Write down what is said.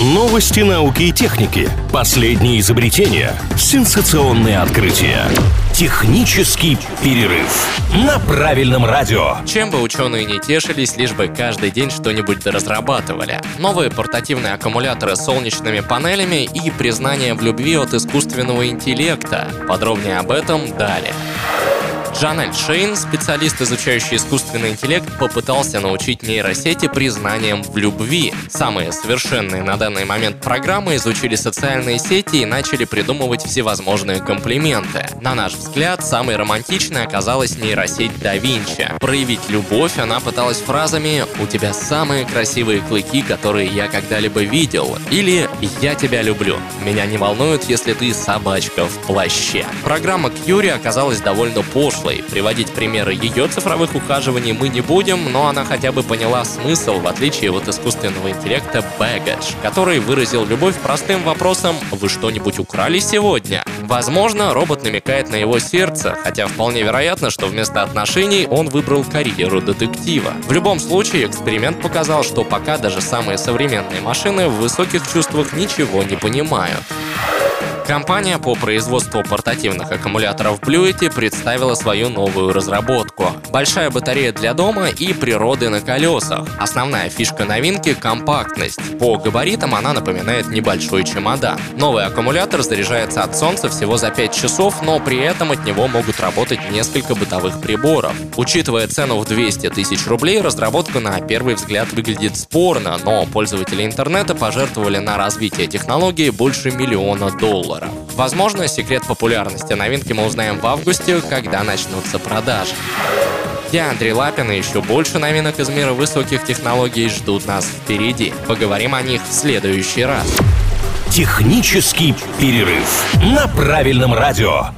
Новости науки и техники. Последние изобретения. Сенсационные открытия. Технический перерыв на правильном радио. Чем бы ученые не тешились, лишь бы каждый день что-нибудь разрабатывали. Новые портативные аккумуляторы с солнечными панелями и признание в любви от искусственного интеллекта. Подробнее об этом далее. Джанель Шейн, специалист, изучающий искусственный интеллект, попытался научить нейросети признанием в любви. Самые совершенные на данный момент программы изучили социальные сети и начали придумывать всевозможные комплименты. На наш взгляд, самой романтичной оказалась нейросеть Да Винчи. Проявить любовь она пыталась фразами «У тебя самые красивые клыки, которые я когда-либо видел» или «Я тебя люблю. Меня не волнует, если ты собачка в плаще». Программа Кьюри оказалась довольно пошлой, прошлой. Приводить примеры ее цифровых ухаживаний мы не будем, но она хотя бы поняла смысл, в отличие от искусственного интеллекта Baggage, который выразил любовь простым вопросом «Вы что-нибудь украли сегодня?». Возможно, робот намекает на его сердце, хотя вполне вероятно, что вместо отношений он выбрал карьеру детектива. В любом случае, эксперимент показал, что пока даже самые современные машины в высоких чувствах ничего не понимают. Компания по производству портативных аккумуляторов Bluety представила свою новую разработку. Большая батарея для дома и природы на колесах. Основная фишка новинки — компактность. По габаритам она напоминает небольшой чемодан. Новый аккумулятор заряжается от солнца всего за 5 часов, но при этом от него могут работать несколько бытовых приборов. Учитывая цену в 200 тысяч рублей, разработка на первый взгляд выглядит спорно, но пользователи интернета пожертвовали на развитие технологии больше миллиона долларов доллара. Возможно, секрет популярности новинки мы узнаем в августе, когда начнутся продажи. Я Андрей Лапин, и еще больше новинок из мира высоких технологий ждут нас впереди. Поговорим о них в следующий раз. Технический перерыв на правильном радио.